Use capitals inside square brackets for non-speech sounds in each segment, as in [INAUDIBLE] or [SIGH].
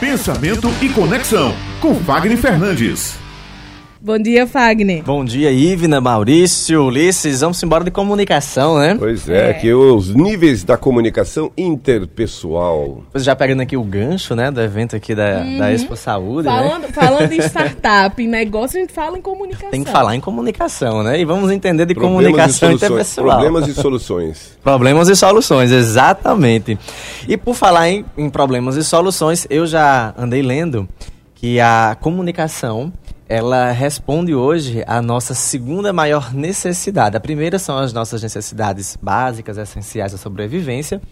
Pensamento e Conexão, com Fagner Fernandes. Bom dia, Fagner. Bom dia, Ivna, Maurício, Ulisses. Vamos embora de comunicação, né? Pois é, é. que os níveis da comunicação interpessoal. Pois já pegando aqui o gancho, né, do evento aqui da, uhum. da Expo Saúde, falando, né? [LAUGHS] Falando em startup, em negócio, a gente fala em comunicação. Tem que falar em comunicação, né? E vamos entender de Problemas comunicação interpessoal. Problemas e soluções. [LAUGHS] problemas e soluções, exatamente. E por falar em, em problemas e soluções, eu já andei lendo que a comunicação ela responde hoje à nossa segunda maior necessidade. A primeira são as nossas necessidades básicas, essenciais da sobrevivência.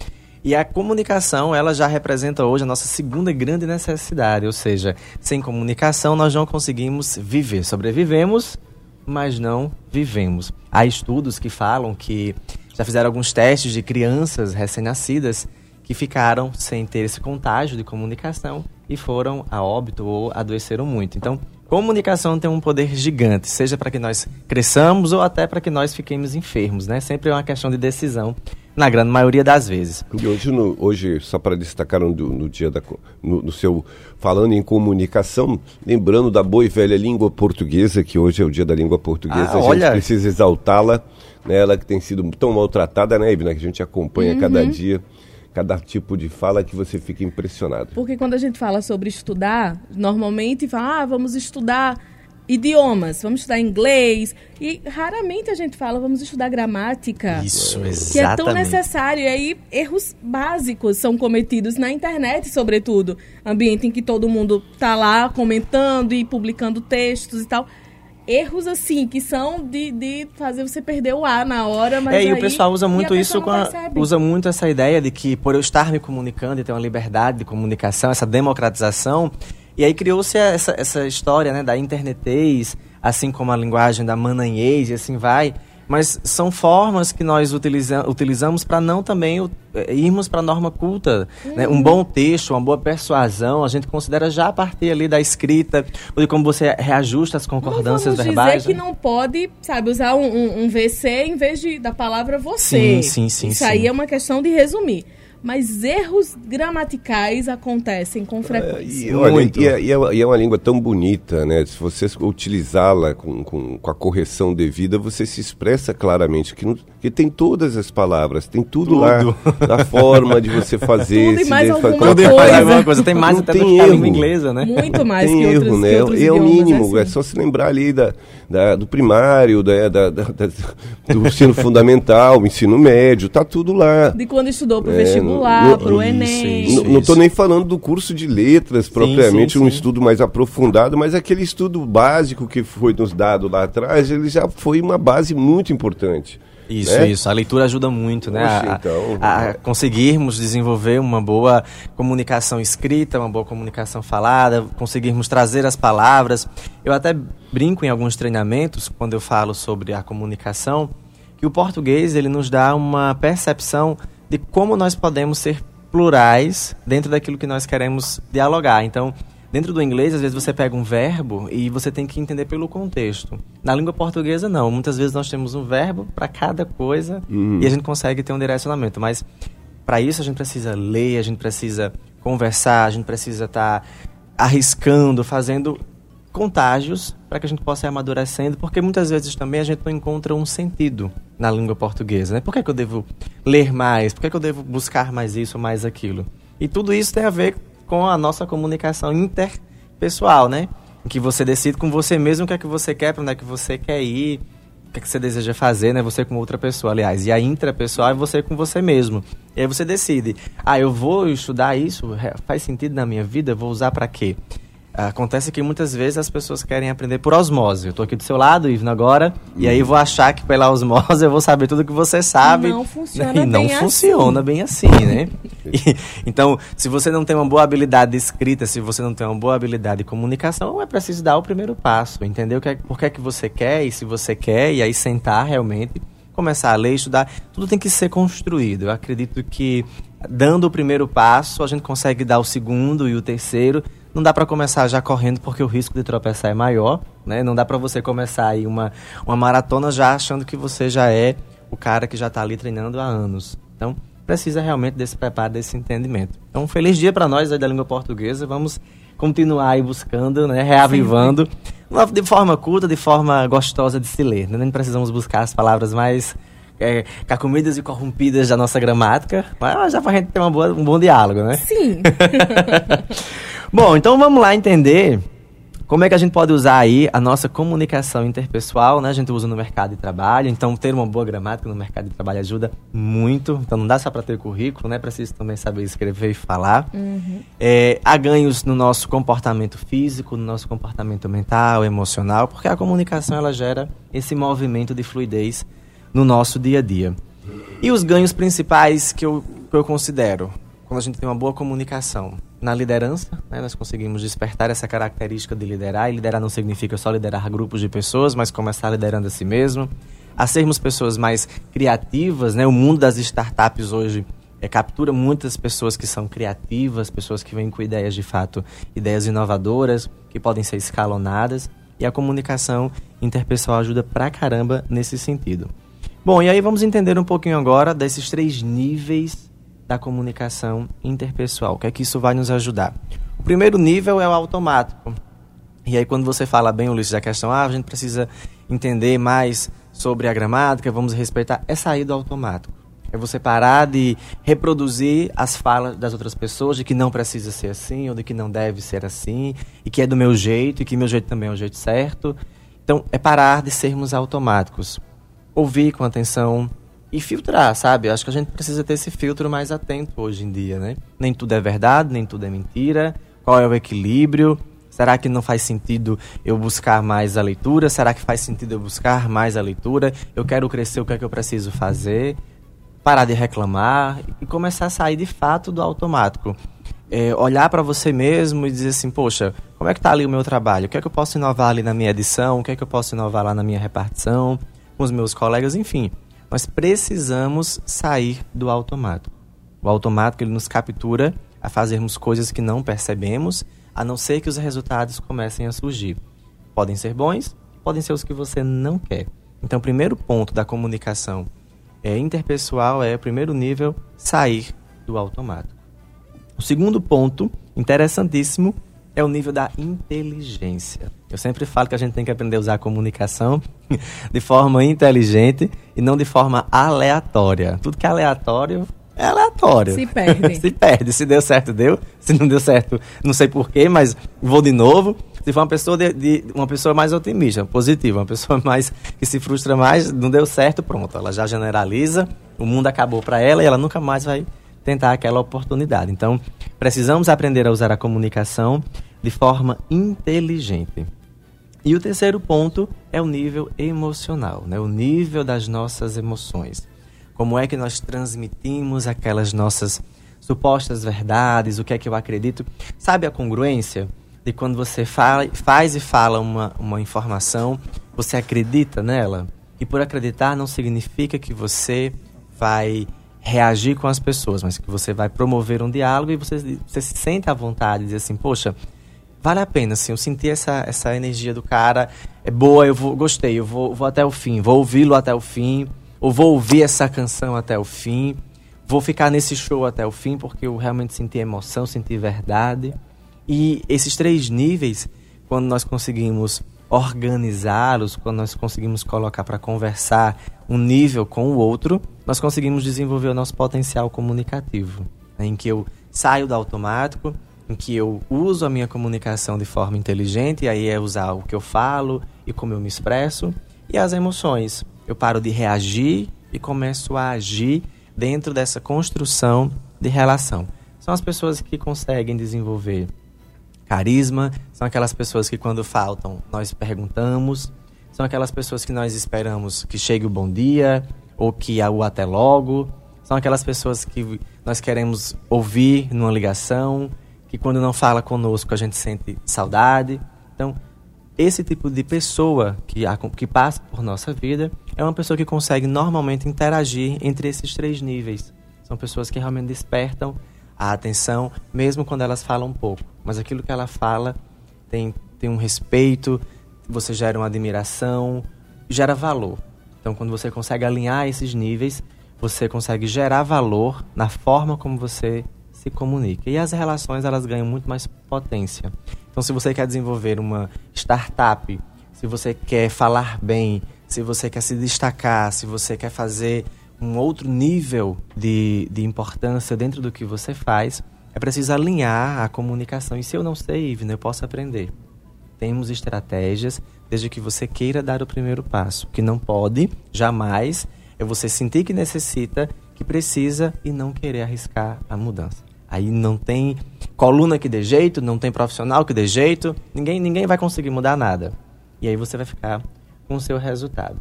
E a comunicação, ela já representa hoje a nossa segunda grande necessidade, ou seja, sem comunicação nós não conseguimos viver. Sobrevivemos, mas não vivemos. Há estudos que falam que já fizeram alguns testes de crianças recém-nascidas que ficaram sem ter esse contágio de comunicação e foram a óbito ou adoeceram muito. Então, Comunicação tem um poder gigante, seja para que nós cresçamos ou até para que nós fiquemos enfermos, né? Sempre é uma questão de decisão, na grande maioria das vezes. E hoje, no, hoje só para destacar no, no dia da, no, no, seu falando em comunicação, lembrando da boa e velha língua portuguesa, que hoje é o dia da língua portuguesa, ah, a gente precisa exaltá-la, né? Ela que tem sido tão maltratada, né, Ibna, que a gente acompanha uhum. cada dia cada tipo de fala que você fica impressionado. Porque quando a gente fala sobre estudar, normalmente fala, ah, vamos estudar idiomas, vamos estudar inglês. E raramente a gente fala, vamos estudar gramática. Isso, exatamente. Que é tão necessário. E aí, erros básicos são cometidos na internet, sobretudo. Ambiente em que todo mundo tá lá comentando e publicando textos e tal erros assim que são de, de fazer você perder o ar na hora, mas É, e aí, o pessoal usa muito isso com a, usa muito essa ideia de que por eu estar me comunicando e ter uma liberdade de comunicação, essa democratização, e aí criou-se essa, essa história, né, da internetês, assim como a linguagem da mananhês e assim vai mas são formas que nós utiliza utilizamos para não também é, irmos para a norma culta. Uhum. Né? Um bom texto, uma boa persuasão, a gente considera já a partir ali da escrita, de como você reajusta as concordâncias não verbais. dizer que não pode, sabe, usar um, um, um, VC em vez de, da palavra você. Sim, sim, sim. Isso sim. aí é uma questão de resumir mas erros gramaticais acontecem com frequência. É, e, olha, e, é, e, é, e, é, uma língua tão bonita, né? Se você utilizá-la com, com, com, a correção devida, você se expressa claramente que, não, que tem todas as palavras, tem tudo, tudo. lá, a forma de você [LAUGHS] fazer. tudo e mais alguma coisa. Tudo mais alguma coisa. Tem mais não até tem erro. língua inglesa, né? Muito [LAUGHS] mais tem que erro, outros, né? que outros é o mínimo, é, assim. é, só se lembrar ali da, da do primário, da, da, da, do ensino fundamental, ensino médio, tá tudo lá. De quando estudou para o é, vestibular, para o Enem. Isso, não estou nem falando do curso de letras, propriamente, sim, sim, um sim. estudo mais aprofundado, mas aquele estudo básico que foi nos dado lá atrás, ele já foi uma base muito importante. Isso, né? isso. A leitura ajuda muito, né? Oxe, a, então, a, a, conseguirmos desenvolver uma boa comunicação escrita, uma boa comunicação falada, conseguirmos trazer as palavras. Eu até brinco em alguns treinamentos, quando eu falo sobre a comunicação, que o português ele nos dá uma percepção de como nós podemos ser plurais dentro daquilo que nós queremos dialogar. Então, dentro do inglês, às vezes você pega um verbo e você tem que entender pelo contexto. Na língua portuguesa, não. Muitas vezes nós temos um verbo para cada coisa uhum. e a gente consegue ter um direcionamento. Mas para isso a gente precisa ler, a gente precisa conversar, a gente precisa estar tá arriscando, fazendo contágios para que a gente possa ir amadurecendo, porque muitas vezes também a gente não encontra um sentido na língua portuguesa. Né? Por que, é que eu devo ler mais? Por que, é que eu devo buscar mais isso, mais aquilo? E tudo isso tem a ver com a nossa comunicação interpessoal, né? Em que você decide com você mesmo o que é que você quer, para onde é que você quer ir, o que é que você deseja fazer, né? Você com outra pessoa, aliás. E a intrapessoal é você com você mesmo. E aí você decide, ah, eu vou estudar isso, faz sentido na minha vida, vou usar para quê? Acontece que muitas vezes as pessoas querem aprender por osmose. Eu estou aqui do seu lado, Ivna, agora, hum. e aí vou achar que pela osmose eu vou saber tudo que você sabe. Não funciona e não bem funciona assim. bem assim, né? e, então, se você não tem uma boa habilidade de escrita, se você não tem uma boa habilidade de comunicação, é preciso dar o primeiro passo, entender o que é, por que é que você quer e se você quer, e aí sentar realmente, começar a ler, estudar. Tudo tem que ser construído. Eu acredito que dando o primeiro passo, a gente consegue dar o segundo e o terceiro não dá para começar já correndo porque o risco de tropeçar é maior, né? Não dá para você começar aí uma, uma maratona já achando que você já é o cara que já está ali treinando há anos. Então, precisa realmente desse preparo, desse entendimento. Então, um feliz dia para nós aí da língua portuguesa. Vamos continuar aí buscando, né, reavivando, Sim. de forma culta, de forma gostosa de se ler. Né? Nem precisamos buscar as palavras mais é, cacomidas e corrompidas da nossa gramática, mas já para a gente ter uma boa, um bom diálogo, né? Sim. [LAUGHS] bom, então vamos lá entender como é que a gente pode usar aí a nossa comunicação interpessoal, né? A gente usa no mercado de trabalho, então ter uma boa gramática no mercado de trabalho ajuda muito. Então não dá só para ter currículo, né? Preciso também saber escrever e falar. Uhum. É, há ganhos no nosso comportamento físico, no nosso comportamento mental, emocional, porque a comunicação ela gera esse movimento de fluidez no nosso dia a dia. E os ganhos principais que eu, que eu considero quando a gente tem uma boa comunicação na liderança, né, nós conseguimos despertar essa característica de liderar. E liderar não significa só liderar grupos de pessoas, mas começar liderando a si mesmo. A sermos pessoas mais criativas, né? O mundo das startups hoje é, captura muitas pessoas que são criativas, pessoas que vêm com ideias de fato, ideias inovadoras, que podem ser escalonadas. E a comunicação interpessoal ajuda pra caramba nesse sentido. Bom, e aí vamos entender um pouquinho agora desses três níveis da comunicação interpessoal. O que é que isso vai nos ajudar? O primeiro nível é o automático. E aí quando você fala bem, Ulisses, da questão, ah, a gente precisa entender mais sobre a gramática, vamos respeitar, é sair do automático. É você parar de reproduzir as falas das outras pessoas de que não precisa ser assim, ou de que não deve ser assim, e que é do meu jeito, e que meu jeito também é o jeito certo. Então, é parar de sermos automáticos. Ouvir com atenção, e filtrar, sabe? Acho que a gente precisa ter esse filtro mais atento hoje em dia, né? Nem tudo é verdade, nem tudo é mentira. Qual é o equilíbrio? Será que não faz sentido eu buscar mais a leitura? Será que faz sentido eu buscar mais a leitura? Eu quero crescer, o que é que eu preciso fazer? Parar de reclamar e começar a sair de fato do automático. É, olhar para você mesmo e dizer assim, poxa, como é que está ali o meu trabalho? O que é que eu posso inovar ali na minha edição? O que é que eu posso inovar lá na minha repartição? Com os meus colegas, enfim nós precisamos sair do automático. O automático ele nos captura a fazermos coisas que não percebemos, a não ser que os resultados comecem a surgir. Podem ser bons, podem ser os que você não quer. Então, o primeiro ponto da comunicação é interpessoal é, o primeiro nível, sair do automático. O segundo ponto, interessantíssimo, é o nível da inteligência. Eu sempre falo que a gente tem que aprender a usar a comunicação [LAUGHS] de forma inteligente e não de forma aleatória. Tudo que é aleatório é aleatório. Se perde. [LAUGHS] Se perde. Se deu certo, deu. Se não deu certo, não sei porquê, mas vou de novo. Se for uma pessoa, de, de, uma pessoa mais otimista, positiva, uma pessoa mais que se frustra mais, não deu certo, pronto. Ela já generaliza, o mundo acabou para ela e ela nunca mais vai tentar aquela oportunidade. Então, precisamos aprender a usar a comunicação de forma inteligente. E o terceiro ponto é o nível emocional, né? o nível das nossas emoções. Como é que nós transmitimos aquelas nossas supostas verdades, o que é que eu acredito. Sabe a congruência de quando você fala, faz e fala uma, uma informação, você acredita nela? E por acreditar não significa que você vai reagir com as pessoas, mas que você vai promover um diálogo e você, você se sente à vontade de dizer assim, poxa, vale a pena, assim, eu senti essa, essa energia do cara, é boa, eu vou, gostei, eu vou, vou até o fim, vou ouvi-lo até o fim, ou vou ouvir essa canção até o fim, vou ficar nesse show até o fim, porque eu realmente senti emoção, senti verdade. E esses três níveis, quando nós conseguimos organizá-los, quando nós conseguimos colocar para conversar um nível com o outro, nós conseguimos desenvolver o nosso potencial comunicativo, né, em que eu saio do automático, em que eu uso a minha comunicação de forma inteligente, e aí é usar o que eu falo e como eu me expresso, e as emoções. Eu paro de reagir e começo a agir dentro dessa construção de relação. São as pessoas que conseguem desenvolver carisma, são aquelas pessoas que quando faltam nós perguntamos, são aquelas pessoas que nós esperamos que chegue o bom dia, ou que o até logo. São aquelas pessoas que nós queremos ouvir numa ligação, que quando não fala conosco a gente sente saudade. Então, esse tipo de pessoa que, que passa por nossa vida é uma pessoa que consegue normalmente interagir entre esses três níveis. São pessoas que realmente despertam a atenção, mesmo quando elas falam pouco. Mas aquilo que ela fala tem, tem um respeito, você gera uma admiração, gera valor. Então, quando você consegue alinhar esses níveis, você consegue gerar valor na forma como você se comunica. E as relações elas ganham muito mais potência. Então, se você quer desenvolver uma startup, se você quer falar bem, se você quer se destacar, se você quer fazer um outro nível de, de importância dentro do que você faz, é preciso alinhar a comunicação. E se eu não sei, Ivna, eu posso aprender. Temos estratégias, desde que você queira dar o primeiro passo. O que não pode, jamais, é você sentir que necessita, que precisa e não querer arriscar a mudança. Aí não tem coluna que dê jeito, não tem profissional que dê jeito, ninguém, ninguém vai conseguir mudar nada. E aí você vai ficar com o seu resultado.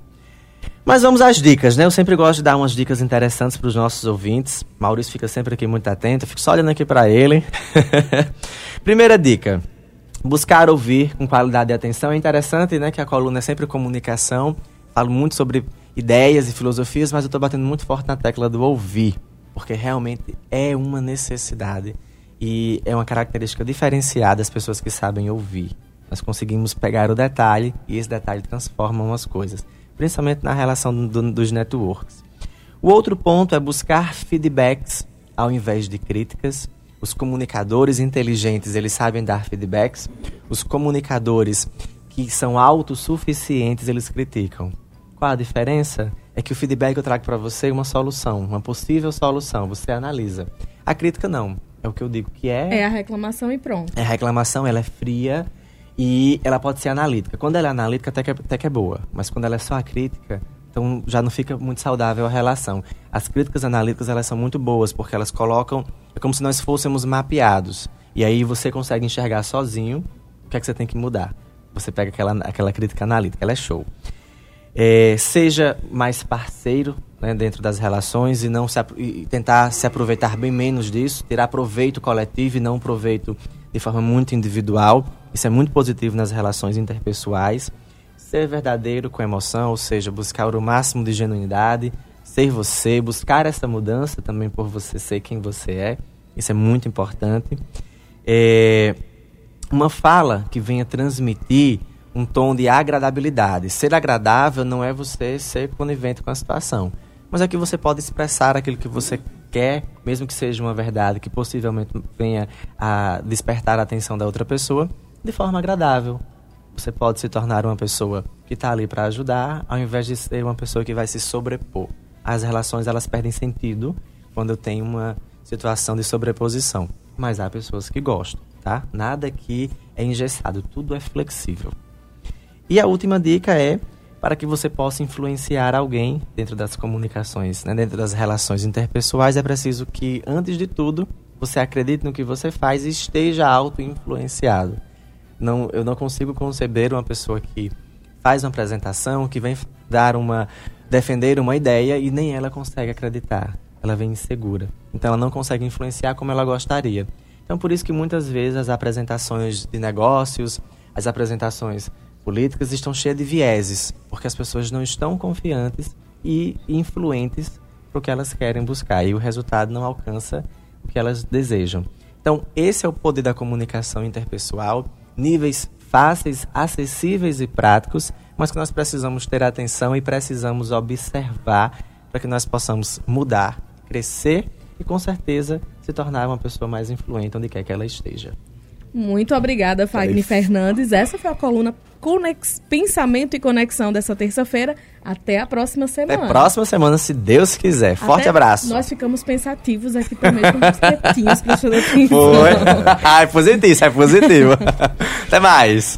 Mas vamos às dicas, né? Eu sempre gosto de dar umas dicas interessantes para os nossos ouvintes. Maurício fica sempre aqui muito atento, eu fico só olhando aqui para ele. [LAUGHS] Primeira dica: buscar ouvir com qualidade de atenção. É interessante, né, que a coluna é sempre comunicação. Falo muito sobre ideias e filosofias, mas eu estou batendo muito forte na tecla do ouvir, porque realmente é uma necessidade e é uma característica diferenciada das pessoas que sabem ouvir. Nós conseguimos pegar o detalhe e esse detalhe transforma as coisas principalmente na relação do, dos networks. O outro ponto é buscar feedbacks ao invés de críticas. Os comunicadores inteligentes, eles sabem dar feedbacks. Os comunicadores que são autossuficientes, eles criticam. Qual a diferença? É que o feedback eu trago para você é uma solução, uma possível solução, você analisa. A crítica não, é o que eu digo que é... É a reclamação e pronto. É a reclamação, ela é fria, e ela pode ser analítica. Quando ela é analítica, até que, é, até que é boa. Mas quando ela é só a crítica, então já não fica muito saudável a relação. As críticas analíticas, elas são muito boas, porque elas colocam... É como se nós fôssemos mapeados. E aí você consegue enxergar sozinho o que é que você tem que mudar. Você pega aquela, aquela crítica analítica, ela é show. É, seja mais parceiro né, dentro das relações e não se, e tentar se aproveitar bem menos disso, tirar proveito coletivo e não proveito de forma muito individual. Isso é muito positivo nas relações interpessoais. Ser verdadeiro com emoção, ou seja, buscar o máximo de genuinidade, ser você, buscar essa mudança também por você ser quem você é. Isso é muito importante. É uma fala que venha transmitir um tom de agradabilidade. Ser agradável não é você ser conivente com a situação, mas é que você pode expressar aquilo que você quer, mesmo que seja uma verdade que possivelmente venha a despertar a atenção da outra pessoa, de forma agradável. Você pode se tornar uma pessoa que está ali para ajudar, ao invés de ser uma pessoa que vai se sobrepor. As relações elas perdem sentido quando eu tenho uma situação de sobreposição. Mas há pessoas que gostam, tá? Nada aqui é engessado, tudo é flexível. E a última dica é para que você possa influenciar alguém dentro das comunicações, né? dentro das relações interpessoais, é preciso que, antes de tudo, você acredite no que você faz e esteja auto-influenciado. Não, eu não consigo conceber uma pessoa que faz uma apresentação, que vem dar uma defender uma ideia e nem ela consegue acreditar. Ela vem insegura. Então ela não consegue influenciar como ela gostaria. Então por isso que muitas vezes as apresentações de negócios, as apresentações políticas estão cheias de vieses, porque as pessoas não estão confiantes e influentes para o que elas querem buscar e o resultado não alcança o que elas desejam. Então, esse é o poder da comunicação interpessoal níveis fáceis, acessíveis e práticos, mas que nós precisamos ter atenção e precisamos observar para que nós possamos mudar, crescer e com certeza se tornar uma pessoa mais influente onde quer que ela esteja. Muito obrigada, Fagner Fernandes. Essa foi a coluna Conex... Pensamento e Conexão dessa terça-feira. Até a próxima semana. Até a próxima semana, se Deus quiser. Forte Até abraço. Nós ficamos pensativos aqui também, com os quietinhos, prestando atenção. Foi. [LAUGHS] Ai, positivo, é positivo. [LAUGHS] Até mais.